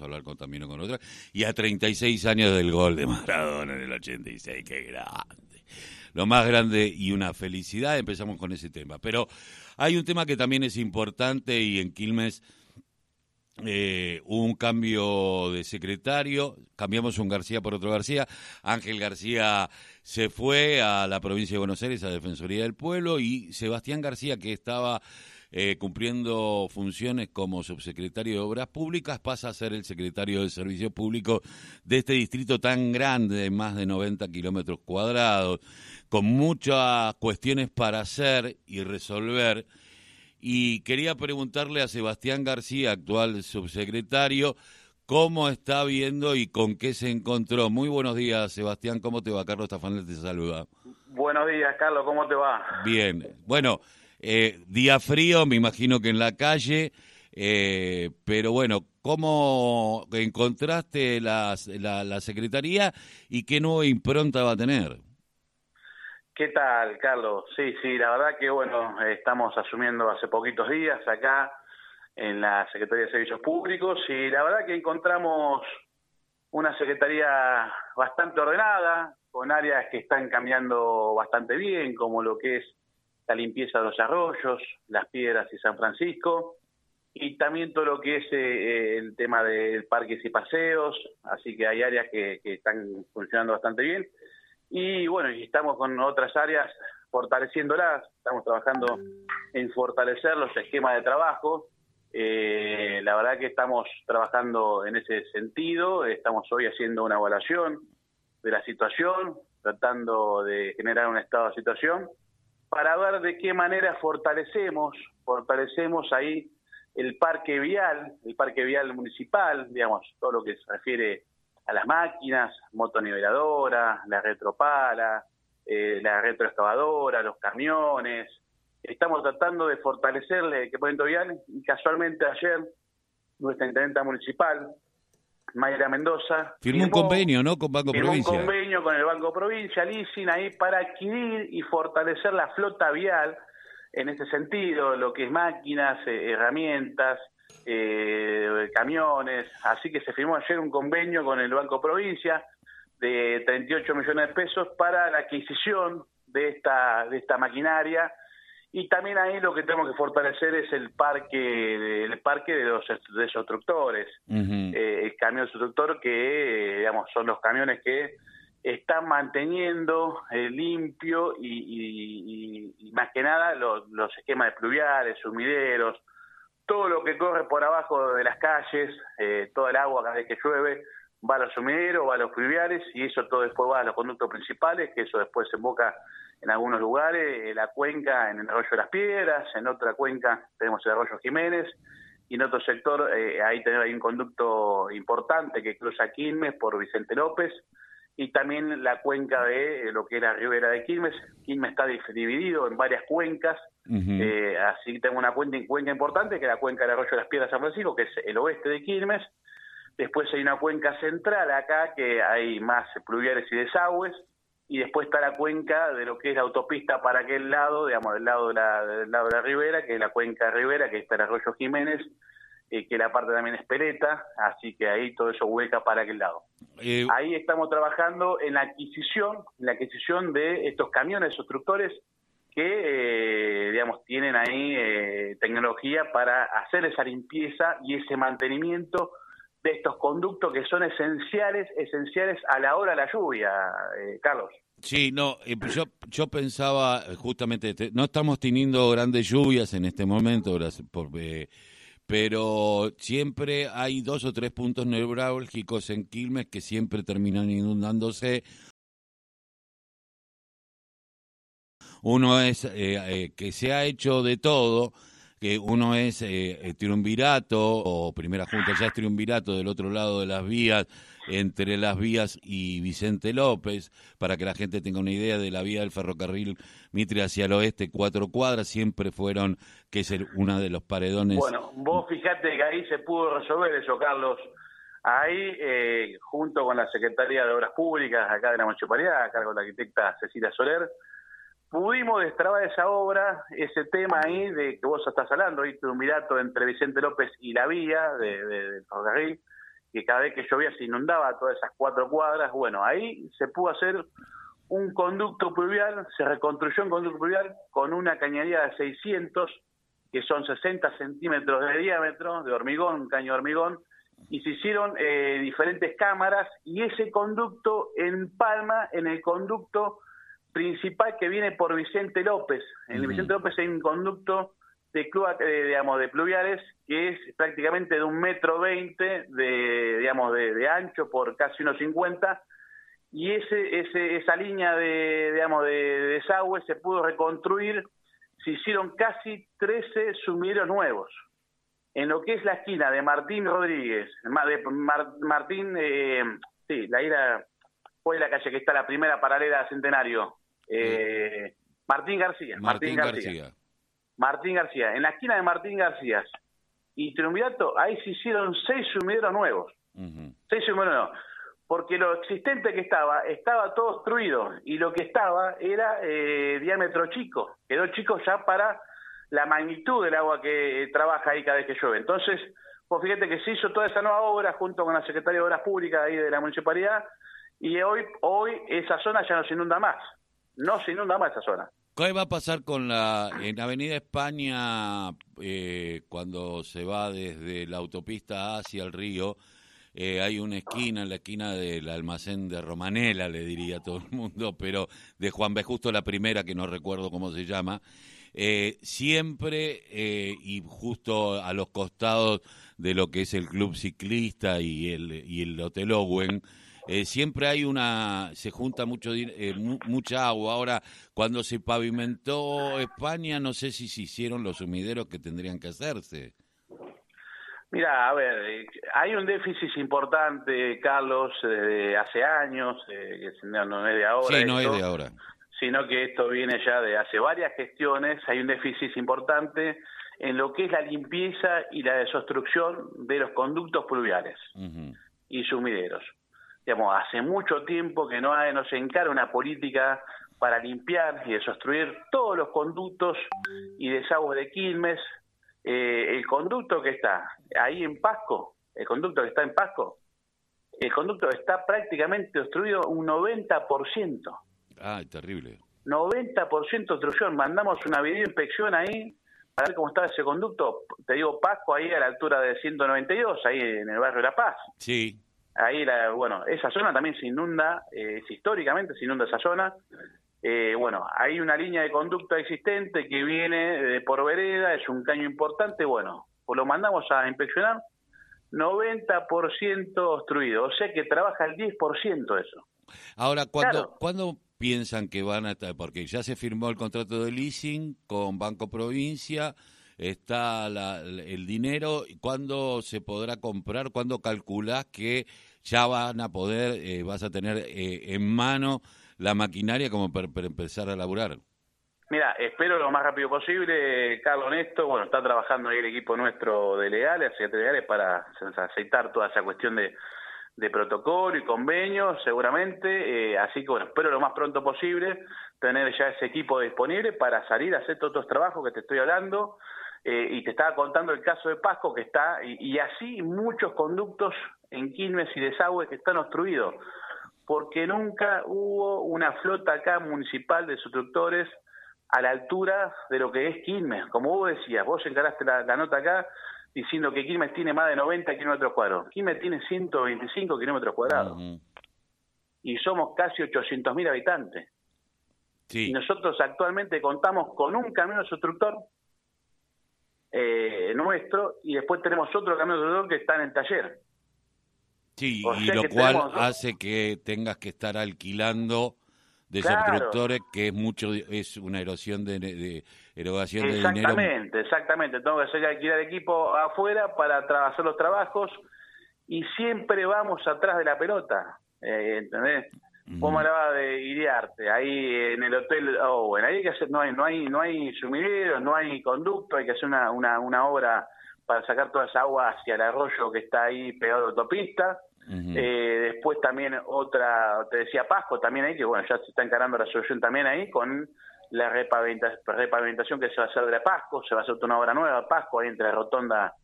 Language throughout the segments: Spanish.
hablar con, también con otra, y a 36 años del gol de Maradona en el 86, qué grande. Lo más grande y una felicidad, empezamos con ese tema. Pero hay un tema que también es importante y en Quilmes eh, un cambio de secretario, cambiamos un García por otro García. Ángel García se fue a la provincia de Buenos Aires, a Defensoría del Pueblo, y Sebastián García, que estaba eh, cumpliendo funciones como subsecretario de Obras Públicas, pasa a ser el secretario de Servicios Públicos de este distrito tan grande, de más de 90 kilómetros cuadrados, con muchas cuestiones para hacer y resolver y quería preguntarle a Sebastián García, actual subsecretario, cómo está viendo y con qué se encontró. Muy buenos días, Sebastián, ¿cómo te va? Carlos Tafanel te saluda. Buenos días, Carlos, ¿cómo te va? Bien, bueno, eh, día frío, me imagino que en la calle, eh, pero bueno, ¿cómo encontraste la, la Secretaría y qué nueva impronta va a tener? ¿Qué tal, Carlos? Sí, sí, la verdad que bueno, estamos asumiendo hace poquitos días acá en la Secretaría de Servicios Públicos y la verdad que encontramos una secretaría bastante ordenada, con áreas que están cambiando bastante bien, como lo que es la limpieza de los arroyos, las piedras y San Francisco, y también todo lo que es eh, el tema de parques y paseos, así que hay áreas que están funcionando bastante bien y bueno, y estamos con otras áreas fortaleciéndolas, estamos trabajando en fortalecer los esquemas de trabajo. Eh, la verdad que estamos trabajando en ese sentido, estamos hoy haciendo una evaluación de la situación, tratando de generar un estado de situación para ver de qué manera fortalecemos, fortalecemos ahí el parque vial, el parque vial municipal, digamos, todo lo que se refiere a las máquinas, motoniveladora, la retropala, eh, la retroexcavadora, los camiones. Estamos tratando de fortalecerle el equipamiento vial y casualmente ayer nuestra intendenta municipal, Mayra Mendoza, firmó, un convenio, ¿no? Con Banco firmó Provincia. un convenio con el Banco Provincia, Leasing, ahí para adquirir y fortalecer la flota vial en ese sentido, lo que es máquinas, eh, herramientas, eh, camiones, así que se firmó ayer un convenio con el Banco Provincia de 38 millones de pesos para la adquisición de esta, de esta maquinaria y también ahí lo que tenemos que fortalecer es el parque el parque de los destructores. Eh, el camión destructor que digamos son los camiones que están manteniendo eh, limpio y, y, más que nada los, los esquemas de pluviales sumideros todo lo que corre por abajo de las calles, eh, toda el agua cada vez que llueve, va a los sumideros, va a los fluviales y eso todo después va a los conductos principales, que eso después se emboca en algunos lugares, en la cuenca, en el arroyo de las piedras, en otra cuenca tenemos el arroyo Jiménez y en otro sector eh, ahí tenemos un conducto importante que cruza Quilmes por Vicente López y también la cuenca de eh, lo que es la ribera de Quilmes. Quilmes está dividido en varias cuencas, eh, así tengo una cuenca, cuenca importante que es la cuenca del arroyo de las Piedras San Francisco, que es el oeste de Quilmes. Después hay una cuenca central acá, que hay más pluviales y desagües. Y después está la cuenca de lo que es la autopista para aquel lado, digamos, del lado de la, del lado de la ribera, que es la cuenca de ribera, que está el arroyo Jiménez, eh, que la parte también es peleta, así que ahí todo eso hueca para aquel lado. Eh, ahí estamos trabajando en la adquisición, en la adquisición de estos camiones constructores que, eh, digamos, tienen ahí tecnología para hacer esa limpieza y ese mantenimiento de estos conductos que son esenciales, esenciales a la hora de la lluvia, Carlos. Sí, no, yo, yo pensaba justamente, no estamos teniendo grandes lluvias en este momento, pero siempre hay dos o tres puntos neurálgicos en Quilmes que siempre terminan inundándose. Uno es eh, eh, que se ha hecho de todo, que uno es eh, triunvirato o primera junta ya es triunvirato del otro lado de las vías entre las vías y Vicente López, para que la gente tenga una idea de la vía del ferrocarril Mitre hacia el oeste, cuatro cuadras, siempre fueron, que es el, una de los paredones. Bueno, vos fijate que ahí se pudo resolver eso, Carlos. Ahí, eh, junto con la Secretaría de Obras Públicas acá de la Municipalidad, a cargo de la arquitecta Cecilia Soler, pudimos destrabar esa obra, ese tema ahí de que vos estás hablando, ahí un mirato entre Vicente López y la vía de, del ferrocarril, que cada vez que llovía se inundaba todas esas cuatro cuadras. Bueno, ahí se pudo hacer un conducto pluvial, se reconstruyó un conducto pluvial con una cañería de 600, que son 60 centímetros de diámetro, de hormigón, un caño de hormigón, y se hicieron eh, diferentes cámaras, y ese conducto en Palma, en el conducto principal que viene por Vicente López. En Vicente López hay un conducto de, eh, digamos, de pluviales que es prácticamente de un metro veinte de, digamos, de, ancho por casi unos cincuenta y ese, ese, esa línea de, digamos, de, desagüe se pudo reconstruir, se hicieron casi 13 sumideros nuevos. En lo que es la esquina de Martín Rodríguez, de Martín, eh, sí, la ira, fue la calle que está la primera paralela Centenario, eh, Martín García. Martín, García. Martín García. En la esquina de Martín García y Triunvirato, ahí se hicieron seis sumideros nuevos. Seis sumideros nuevos porque lo existente que estaba, estaba todo obstruido y lo que estaba era eh, diámetro chico, quedó chico ya para la magnitud del agua que trabaja ahí cada vez que llueve. Entonces, pues fíjate que se hizo toda esa nueva obra junto con la Secretaría de Obras Públicas ahí de la Municipalidad y hoy, hoy esa zona ya no se inunda más, no se inunda más esa zona. ¿Qué va a pasar con la en Avenida España eh, cuando se va desde la autopista hacia el río? Eh, hay una esquina, en la esquina del almacén de Romanela, le diría a todo el mundo, pero de Juan B. Justo la primera, que no recuerdo cómo se llama, eh, siempre y justo a los costados de lo que es el club ciclista y el, y el Hotel Owen, siempre hay una, se junta mucho, mucha agua. Ahora, cuando se pavimentó España, no sé si se hicieron los sumideros que tendrían que hacerse. Mira, a ver, eh, hay un déficit importante, Carlos, desde hace años, eh, que no, es de ahora. Sí, no es de ahora. Sino que esto viene ya de hace varias gestiones. Hay un déficit importante en lo que es la limpieza y la desobstrucción de los conductos pluviales y sumideros. Digamos, hace mucho tiempo que no, hay, no se encara una política para limpiar y desobstruir todos los conductos y desagües de Quilmes, eh, el conducto que está ahí en Pasco, el conducto que está en Pasco, el conducto está prácticamente obstruido un 90%. Ah, terrible. 90% obstrucción. Mandamos una videoinspección ahí para ver cómo está ese conducto. Te digo, Pasco ahí a la altura de 192, ahí en el barrio de La Paz. Sí. Ahí, la, bueno, esa zona también se inunda, eh, históricamente se inunda esa zona. Eh, bueno, hay una línea de conducta existente que viene de por vereda, es un caño importante, bueno, pues lo mandamos a inspeccionar, 90% obstruido, o sea que trabaja el 10% eso. Ahora, ¿cuándo, ¿cuándo piensan que van a estar? Porque ya se firmó el contrato de leasing con Banco Provincia, está el dinero, ¿cuándo se podrá comprar? ¿Cuándo calculás que ya van a poder, eh, vas a tener eh, en mano la maquinaria como para, empezar a laburar? Mira, espero lo más rápido posible, Carlos Néstor, bueno, está trabajando ahí el equipo nuestro de legales, de legales, para aceitar toda esa cuestión de, de protocolo y convenio, seguramente, eh, así que bueno, espero lo más pronto posible tener ya ese equipo disponible para salir a hacer todos estos trabajos que te estoy hablando, eh, y te estaba contando el caso de Pasco que está, y, y así muchos conductos en Quilmes y desagüe que están obstruidos porque nunca hubo una flota acá municipal de constructores a la altura de lo que es Quilmes. Como vos decías, vos encaraste la, nota acá diciendo que Quilmes tiene más de 90 kilómetros cuadrados. Quilmes tiene 125 kilómetros cuadrados. Y somos casi 800.000 habitantes. Y nosotros actualmente contamos con un camión constructor eh, nuestro y después tenemos otro camión constructor que está en el taller. Sí, y lo cual hace que tengas que estar alquilando de constructores que es mucho es una erosión de, de erogación de dinero. Exactamente, exactamente. Tengo que hacer alquilar equipo afuera para hacer los trabajos y siempre vamos atrás de la pelota. Eh, ¿Entendés? Vos me hablabas de Iriarte, ahí en el hotel Owen, ahí hay que hacer, no hay, no hay, no hay sumideros, no hay conducto, hay que hacer una, una, una obra para sacar toda esa agua hacia el arroyo que está ahí pegado a la autopista. eh, después también otra, te decía Pasco también ahí, que bueno, ya se está encarando la solución también ahí con la repavimentación, que se va a hacer de Pasco, se va a hacer una obra nueva, Pasco, ahí entre Rotonda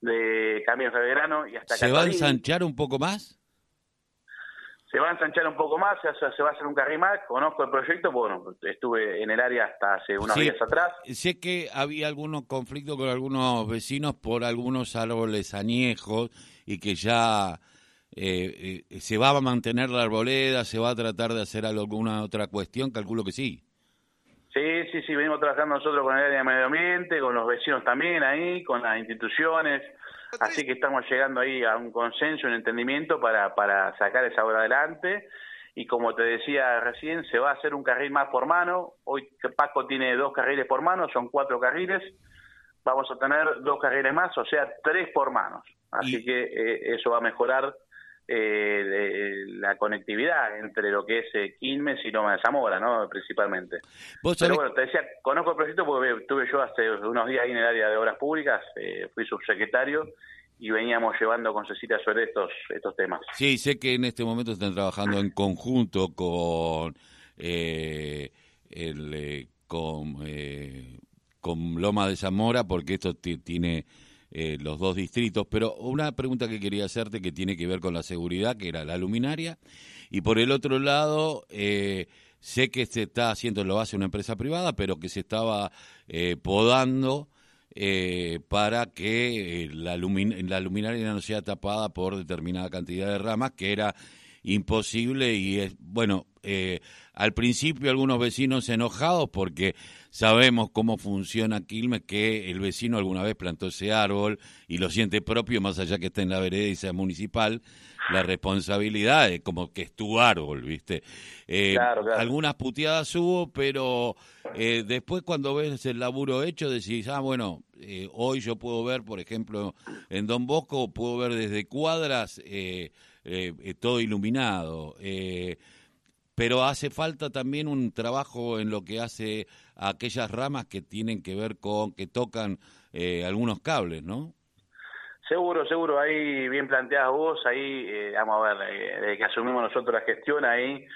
de Camino de Verano y hasta ¿Se va a ensanchar un poco más? Se va a ensanchar un poco más, se va a hacer un carril más. Conozco el proyecto, bueno, estuve en el área hasta hace unos días atrás. Sé que había algunos conflictos con algunos vecinos por algunos árboles añejos y que ya eh, eh, se va a mantener la arboleda, se va a tratar de hacer alguna otra cuestión, calculo que sí. Sí, sí, sí, venimos trabajando nosotros con el área de medio ambiente, con los vecinos también ahí, con las instituciones, así que estamos llegando ahí a un consenso, un entendimiento para, para sacar esa obra adelante. Y como te decía recién, se va a hacer un carril más por mano, hoy Paco tiene dos carriles por mano, son cuatro carriles, vamos a tener dos carriles más, o sea, tres por manos, así que eh, eso va a mejorar eh, la conectividad entre lo que es eh, Quilmes y Loma de Zamora, ¿no? Principalmente. Pero bueno, te decía, conozco el proyecto porque estuve yo hace unos días ahí en el área de obras públicas, eh, fui subsecretario y veníamos llevando con Cecilia sobre estos, estos temas. Sí, sé que en este momento están trabajando en conjunto con eh, el, eh, con, con Loma de Zamora porque esto tiene eh, los dos distritos, pero una pregunta que quería hacerte que tiene que ver con la seguridad, que era la luminaria, y por el otro lado, eh, sé que se está haciendo, lo hace una empresa privada, pero que se estaba eh, podando para que la, la luminaria no sea tapada por determinada cantidad de ramas, que era imposible y es, bueno, eh, al principio algunos vecinos enojados porque sabemos cómo funciona Quilmes, que el vecino alguna vez plantó ese árbol y lo siente propio, más allá que esté en la vereda y sea municipal, la responsabilidad es como que es tu árbol, ¿viste? Eh, algunas puteadas hubo, pero eh, después cuando ves el laburo hecho decís, ah, bueno, hoy yo puedo ver, por ejemplo, en Don Bosco, puedo ver desde cuadras todo iluminado. Eh, pero hace falta también un trabajo en lo que hace aquellas ramas que tienen que ver con, que tocan eh, algunos cables, ¿no? Seguro, seguro, ahí bien planteadas vos, ahí eh, vamos a ver, eh, desde que asumimos nosotros la gestión, ahí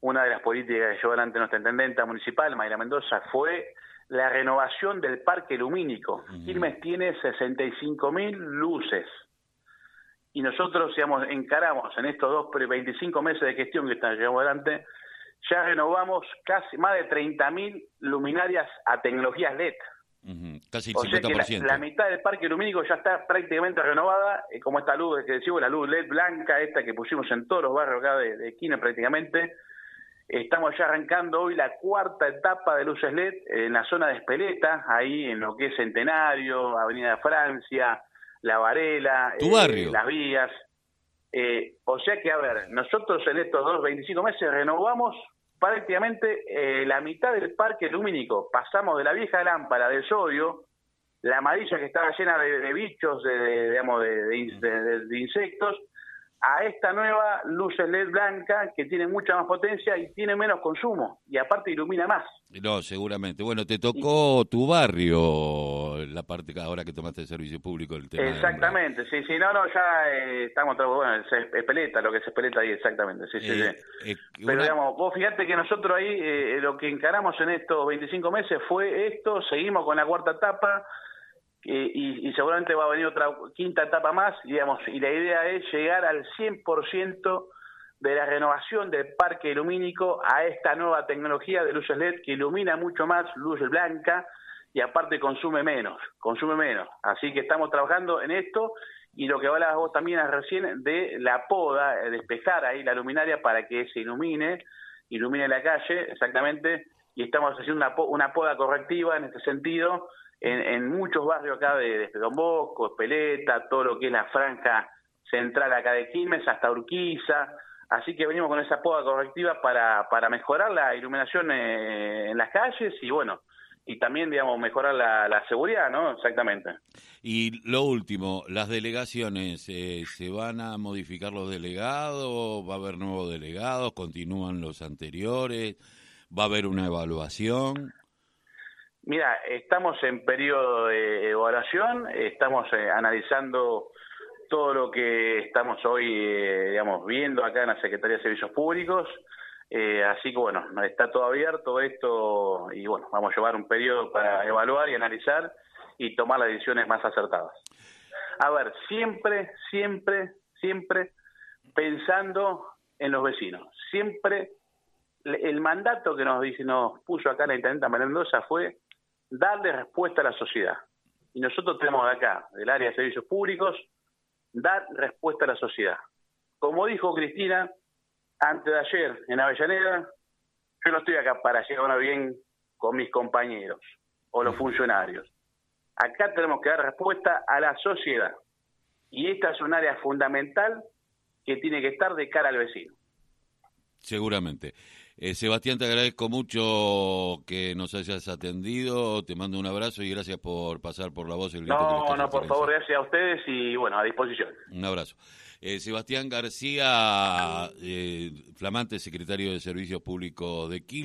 una de las políticas que llevó adelante nuestra intendenta municipal, Mayra Mendoza, fue la renovación del parque lumínico. Quilmes tiene 65 mil luces y nosotros, digamos, encaramos en estos dos 25 meses de gestión que están llevando adelante, ya renovamos casi más de 30.000 luminarias a tecnologías LED. Casi el 50%. la, mitad del parque lumínico ya está prácticamente renovada, eh, como esta luz que decimos, la luz LED blanca, esta que pusimos en todos los barrios acá de, de prácticamente. Estamos ya arrancando hoy la cuarta etapa de luces LED en la zona de Espeleta, ahí en lo que es Centenario, Avenida Francia, la Varela, eh, las vías. Eh, o sea que, a ver, nosotros en estos dos, 25 meses renovamos prácticamente eh, la mitad del parque lumínico. Pasamos de la vieja lámpara de sodio, la amarilla que estaba llena de, bichos, de, digamos, de, insectos, a esta nueva luz LED blanca que tiene mucha más potencia y tiene menos consumo y aparte ilumina más. No, seguramente. Bueno, te tocó tu barrio, la parte ahora que tomaste el servicio público. El tema exactamente, sí, sí, no, no, ya eh, estamos, bueno, es, peleta, lo que se peleta ahí, exactamente, sí, sí, eh, eh, Pero digamos, vos fíjate que nosotros ahí lo que encaramos en estos 25 meses fue esto, seguimos con la cuarta etapa, y, seguramente va a venir otra quinta etapa más, digamos, y la idea es llegar al 100% de la renovación del parque lumínico a esta nueva tecnología de luces LED que ilumina mucho más, luz blanca, y aparte consume menos, consume menos. Así que estamos trabajando en esto y lo que hablabas vos también recién de la poda, despejar ahí la luminaria para que se ilumine, ilumine la calle, exactamente, y estamos haciendo una, una poda correctiva en este sentido, en, muchos barrios acá de, Don Bosco, Espeleta, todo lo que es la franja central acá de Quilmes, hasta Urquiza. Así que venimos con esa poda correctiva para, para mejorar la iluminación eh, en las calles y bueno, y también, digamos, mejorar la, seguridad, ¿no? Exactamente. Y lo último, las delegaciones, eh, ¿se van a modificar los delegados? ¿Va a haber nuevos delegados? ¿Continúan los anteriores? ¿Va a haber una evaluación? Mira, estamos en periodo de evaluación, estamos eh, analizando todo lo que estamos hoy, eh, digamos, viendo acá en la Secretaría de Servicios Públicos. Eh, así que bueno, está todo abierto esto y bueno, vamos a llevar un periodo para evaluar y analizar y tomar las decisiones más acertadas. A ver, siempre, siempre, siempre pensando en los vecinos. Siempre el mandato que nos dice, nos puso acá la intendenta Mendoza fue darle respuesta a la sociedad. Y nosotros tenemos acá, del área de servicios públicos, dar respuesta a la sociedad. Como dijo Cristina antes de ayer en Avellaneda, yo no estoy acá para llegar bien con mis compañeros o los funcionarios. Acá tenemos que dar respuesta a la sociedad. Y esta es un área fundamental que tiene que estar de cara al vecino. Seguramente. Eh, Sebastián, te agradezco mucho que nos hayas atendido, te mando un abrazo y gracias por pasar por la voz. El no, no, por favor, gracias a ustedes y bueno, a disposición. Un abrazo. Eh, Sebastián García, eh, flamante secretario de Servicios Públicos de Quilmes.